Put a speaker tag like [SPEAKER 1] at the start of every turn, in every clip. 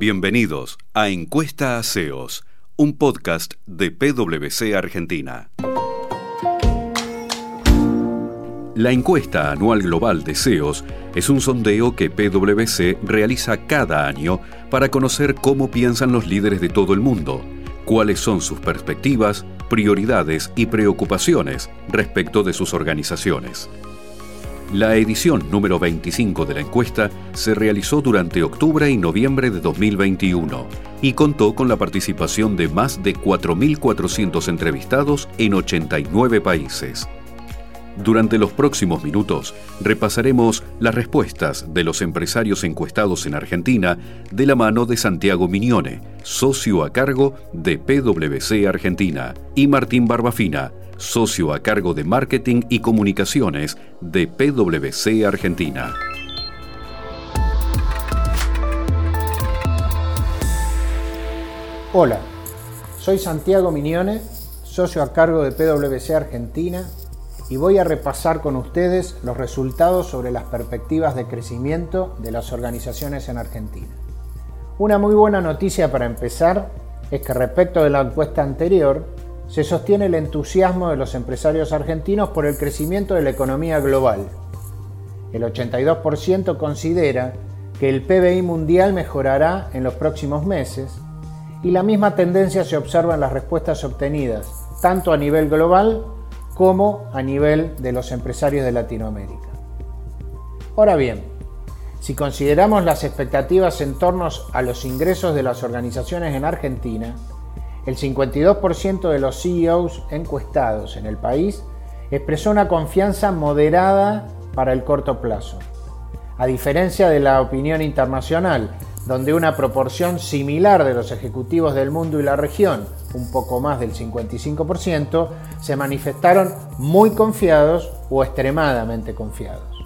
[SPEAKER 1] Bienvenidos a Encuesta a CEOs, un podcast de PwC Argentina. La encuesta anual global de CEOs es un sondeo que PwC realiza cada año para conocer cómo piensan los líderes de todo el mundo, cuáles son sus perspectivas, prioridades y preocupaciones respecto de sus organizaciones. La edición número 25 de la encuesta se realizó durante octubre y noviembre de 2021 y contó con la participación de más de 4.400 entrevistados en 89 países. Durante los próximos minutos repasaremos las respuestas de los empresarios encuestados en Argentina de la mano de Santiago Mignone, socio a cargo de PwC Argentina, y Martín Barbafina, socio a cargo de Marketing y Comunicaciones de PwC Argentina.
[SPEAKER 2] Hola, soy Santiago Mignone, socio a cargo de PwC Argentina y voy a repasar con ustedes los resultados sobre las perspectivas de crecimiento de las organizaciones en Argentina. Una muy buena noticia para empezar es que respecto de la encuesta anterior, se sostiene el entusiasmo de los empresarios argentinos por el crecimiento de la economía global. El 82% considera que el PBI mundial mejorará en los próximos meses y la misma tendencia se observa en las respuestas obtenidas, tanto a nivel global como a nivel de los empresarios de Latinoamérica. Ahora bien, si consideramos las expectativas en torno a los ingresos de las organizaciones en Argentina, el 52% de los CEOs encuestados en el país expresó una confianza moderada para el corto plazo, a diferencia de la opinión internacional, donde una proporción similar de los ejecutivos del mundo y la región, un poco más del 55%, se manifestaron muy confiados o extremadamente confiados.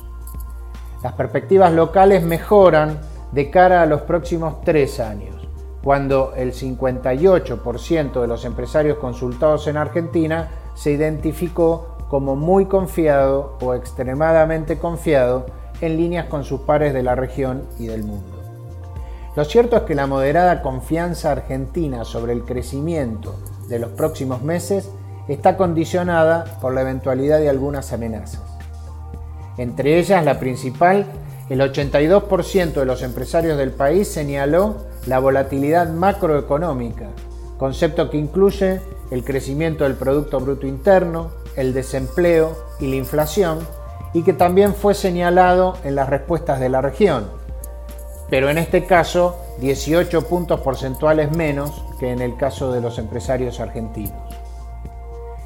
[SPEAKER 2] Las perspectivas locales mejoran de cara a los próximos tres años cuando el 58% de los empresarios consultados en Argentina se identificó como muy confiado o extremadamente confiado en líneas con sus pares de la región y del mundo. Lo cierto es que la moderada confianza argentina sobre el crecimiento de los próximos meses está condicionada por la eventualidad de algunas amenazas. Entre ellas, la principal, el 82% de los empresarios del país señaló la volatilidad macroeconómica, concepto que incluye el crecimiento del Producto Bruto Interno, el desempleo y la inflación, y que también fue señalado en las respuestas de la región, pero en este caso 18 puntos porcentuales menos que en el caso de los empresarios argentinos.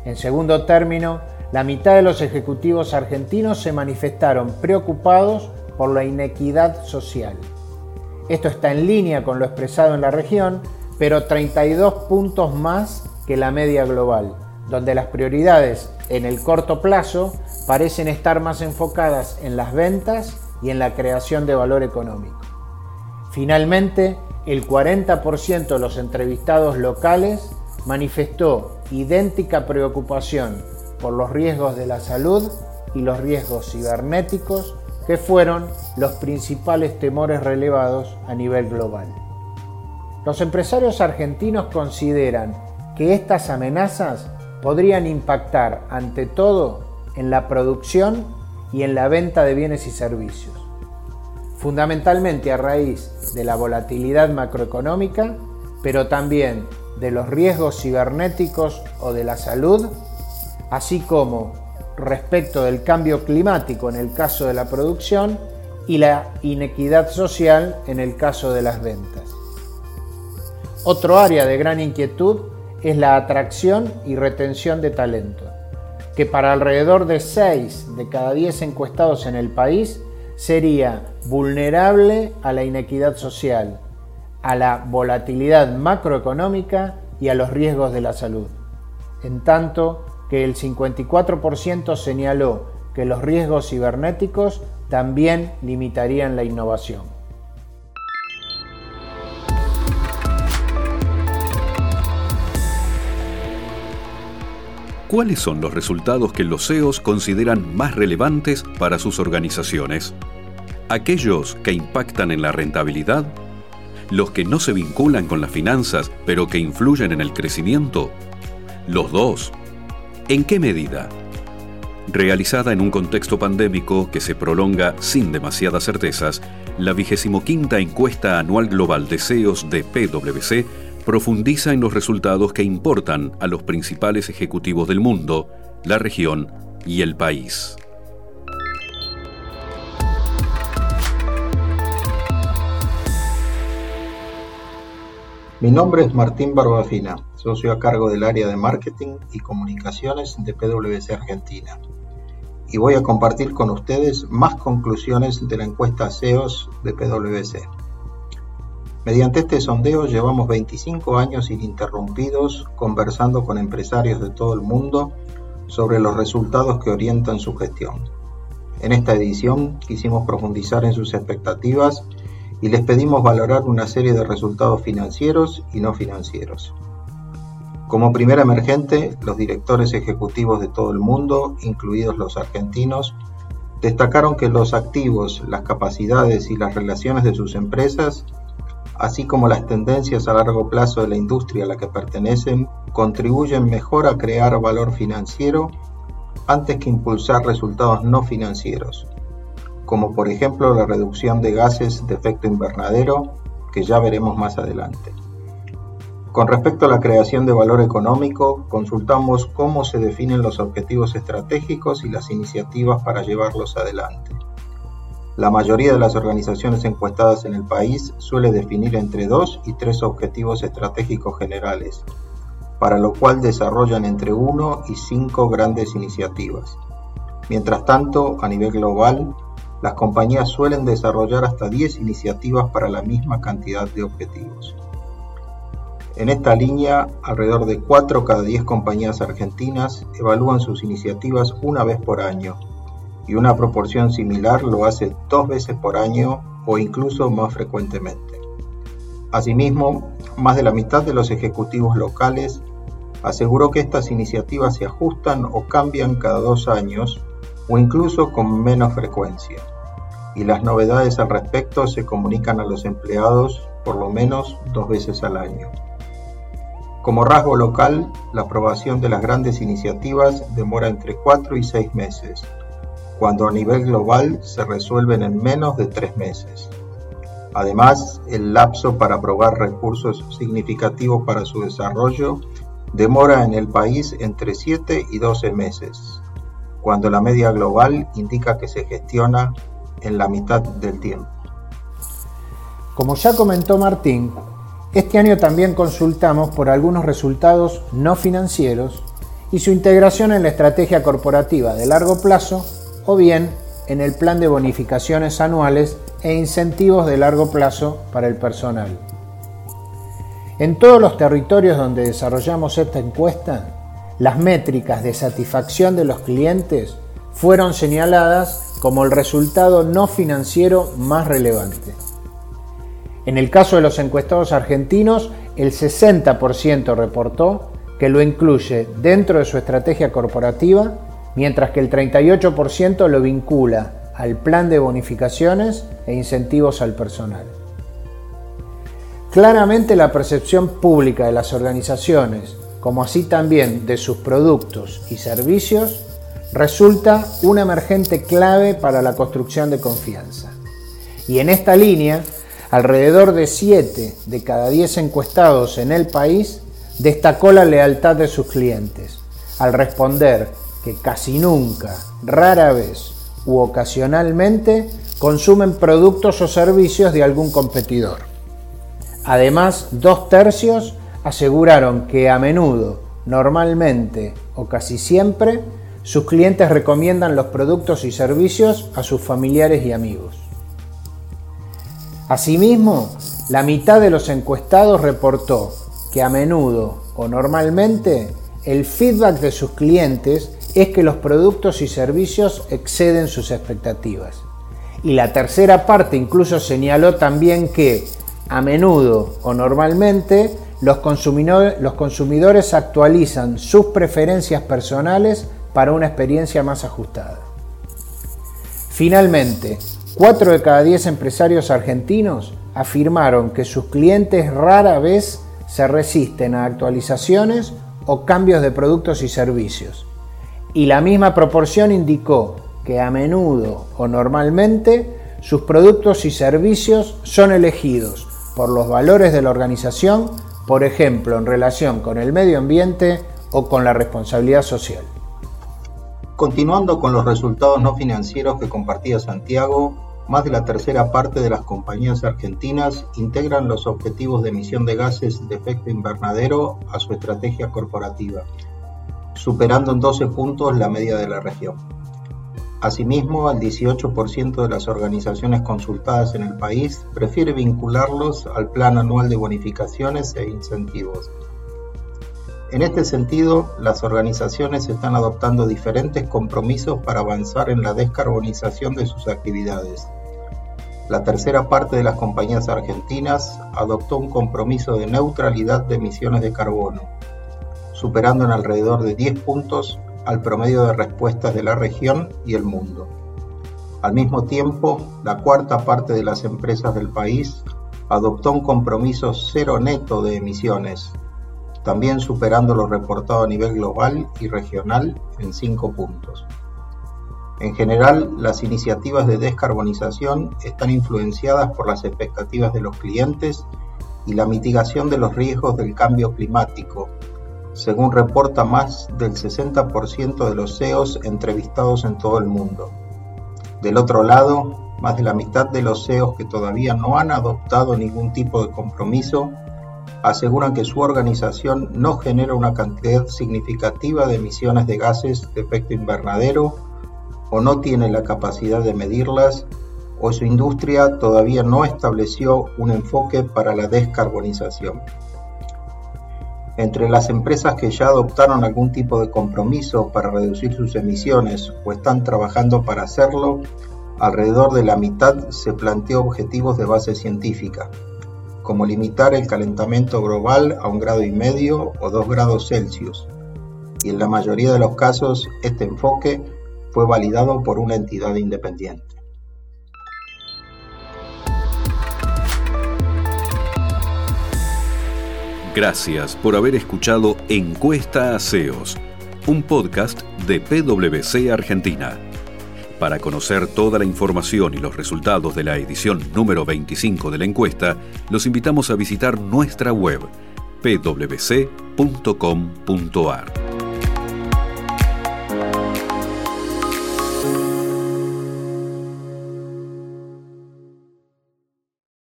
[SPEAKER 2] En segundo término, la mitad de los ejecutivos argentinos se manifestaron preocupados por la inequidad social. Esto está en línea con lo expresado en la región, pero 32 puntos más que la media global, donde las prioridades en el corto plazo parecen estar más enfocadas en las ventas y en la creación de valor económico. Finalmente, el 40% de los entrevistados locales manifestó idéntica preocupación por los riesgos de la salud y los riesgos cibernéticos que fueron los principales temores relevados a nivel global. Los empresarios argentinos consideran que estas amenazas podrían impactar ante todo en la producción y en la venta de bienes y servicios, fundamentalmente a raíz de la volatilidad macroeconómica, pero también de los riesgos cibernéticos o de la salud, así como respecto del cambio climático en el caso de la producción y la inequidad social en el caso de las ventas. Otro área de gran inquietud es la atracción y retención de talento, que para alrededor de 6 de cada 10 encuestados en el país sería vulnerable a la inequidad social, a la volatilidad macroeconómica y a los riesgos de la salud. En tanto, que el 54% señaló que los riesgos cibernéticos también limitarían la innovación.
[SPEAKER 1] ¿Cuáles son los resultados que los CEOs consideran más relevantes para sus organizaciones? ¿Aquellos que impactan en la rentabilidad? los que no se vinculan con las finanzas, pero que influyen en el crecimiento? Los dos. ¿En qué medida? Realizada en un contexto pandémico que se prolonga sin demasiadas certezas, la quinta encuesta anual global de CEOs de PwC profundiza en los resultados que importan a los principales ejecutivos del mundo, la región y el país.
[SPEAKER 3] Mi nombre es Martín Barbafina, socio a cargo del área de marketing y comunicaciones de PwC Argentina. Y voy a compartir con ustedes más conclusiones de la encuesta SEOs de PwC. Mediante este sondeo llevamos 25 años ininterrumpidos conversando con empresarios de todo el mundo sobre los resultados que orientan su gestión. En esta edición quisimos profundizar en sus expectativas y les pedimos valorar una serie de resultados financieros y no financieros. Como primera emergente, los directores ejecutivos de todo el mundo, incluidos los argentinos, destacaron que los activos, las capacidades y las relaciones de sus empresas, así como las tendencias a largo plazo de la industria a la que pertenecen, contribuyen mejor a crear valor financiero antes que impulsar resultados no financieros, como por ejemplo la reducción de gases de efecto invernadero, que ya veremos más adelante. Con respecto a la creación de valor económico, consultamos cómo se definen los objetivos estratégicos y las iniciativas para llevarlos adelante. La mayoría de las organizaciones encuestadas en el país suele definir entre dos y tres objetivos estratégicos generales, para lo cual desarrollan entre uno y cinco grandes iniciativas. Mientras tanto, a nivel global, las compañías suelen desarrollar hasta 10 iniciativas para la misma cantidad de objetivos. En esta línea, alrededor de 4 cada 10 compañías argentinas evalúan sus iniciativas una vez por año y una proporción similar lo hace dos veces por año o incluso más frecuentemente. Asimismo, más de la mitad de los ejecutivos locales aseguró que estas iniciativas se ajustan o cambian cada dos años o incluso con menos frecuencia, y las novedades al respecto se comunican a los empleados por lo menos dos veces al año. Como rasgo local, la aprobación de las grandes iniciativas demora entre 4 y 6 meses, cuando a nivel global se resuelven en menos de 3 meses. Además, el lapso para aprobar recursos significativos para su desarrollo demora en el país entre 7 y 12 meses, cuando la media global indica que se gestiona en la mitad del tiempo.
[SPEAKER 2] Como ya comentó Martín, este año también consultamos por algunos resultados no financieros y su integración en la estrategia corporativa de largo plazo o bien en el plan de bonificaciones anuales e incentivos de largo plazo para el personal. En todos los territorios donde desarrollamos esta encuesta, las métricas de satisfacción de los clientes fueron señaladas como el resultado no financiero más relevante. En el caso de los encuestados argentinos, el 60% reportó que lo incluye dentro de su estrategia corporativa, mientras que el 38% lo vincula al plan de bonificaciones e incentivos al personal. Claramente la percepción pública de las organizaciones como así también de sus productos y servicios, resulta una emergente clave para la construcción de confianza. Y en esta línea, alrededor de 7 de cada 10 encuestados en el país destacó la lealtad de sus clientes, al responder que casi nunca, rara vez u ocasionalmente consumen productos o servicios de algún competidor. Además, dos tercios aseguraron que a menudo, normalmente o casi siempre, sus clientes recomiendan los productos y servicios a sus familiares y amigos. Asimismo, la mitad de los encuestados reportó que a menudo o normalmente el feedback de sus clientes es que los productos y servicios exceden sus expectativas. Y la tercera parte incluso señaló también que a menudo o normalmente los consumidores, actualizan sus preferencias personales para una experiencia más ajustada. Finalmente, 4 de cada 10 empresarios argentinos afirmaron que sus clientes rara vez se resisten a actualizaciones o cambios de productos y servicios. Y la misma proporción indicó que a menudo o normalmente sus productos y servicios son elegidos por los valores de la organización, por ejemplo, en relación con el medio ambiente o con la responsabilidad social.
[SPEAKER 3] Continuando con los resultados no financieros que compartía Santiago, más de la tercera parte de las compañías argentinas integran los objetivos de emisión de gases de efecto invernadero a su estrategia corporativa, superando en 12 puntos la media de la región. Asimismo, el 18% de las organizaciones consultadas en el país prefiere vincularlos al Plan Anual de Bonificaciones e Incentivos. En este sentido, las organizaciones están adoptando diferentes compromisos para avanzar en la descarbonización de sus actividades. La tercera parte de las compañías argentinas adoptó un compromiso de neutralidad de emisiones de carbono, superando en alrededor de 10 puntos al promedio de respuestas de la región y el mundo. Al mismo tiempo, la cuarta parte de las empresas del país adoptó un compromiso cero neto de emisiones, también superando lo reportado a nivel global y regional en 5 puntos. En general, las iniciativas de descarbonización están influenciadas por las expectativas de los clientes y la mitigación de los riesgos del cambio climático, según reporta más del 60% de los CEOs entrevistados en todo el mundo. Del otro lado, más de la mitad de los CEOs que todavía no han adoptado ningún tipo de compromiso aseguran que su organización no genera una cantidad significativa de emisiones de gases de efecto invernadero o no tiene la capacidad de medirlas o su industria todavía no estableció un enfoque para la descarbonización. Entre las empresas que ya adoptaron algún tipo de compromiso para reducir sus emisiones o están trabajando para hacerlo, alrededor de la mitad se planteó objetivos de base científica, como limitar el calentamiento global a un grado y medio o dos grados Celsius, y en la mayoría de los casos este enfoque fue validado por una entidad independiente.
[SPEAKER 1] Gracias por haber escuchado Encuesta a CEOs, un podcast de PwC Argentina. Para conocer toda la información y los resultados de la edición número 25 de la encuesta, los invitamos a visitar nuestra web pwc.com.ar.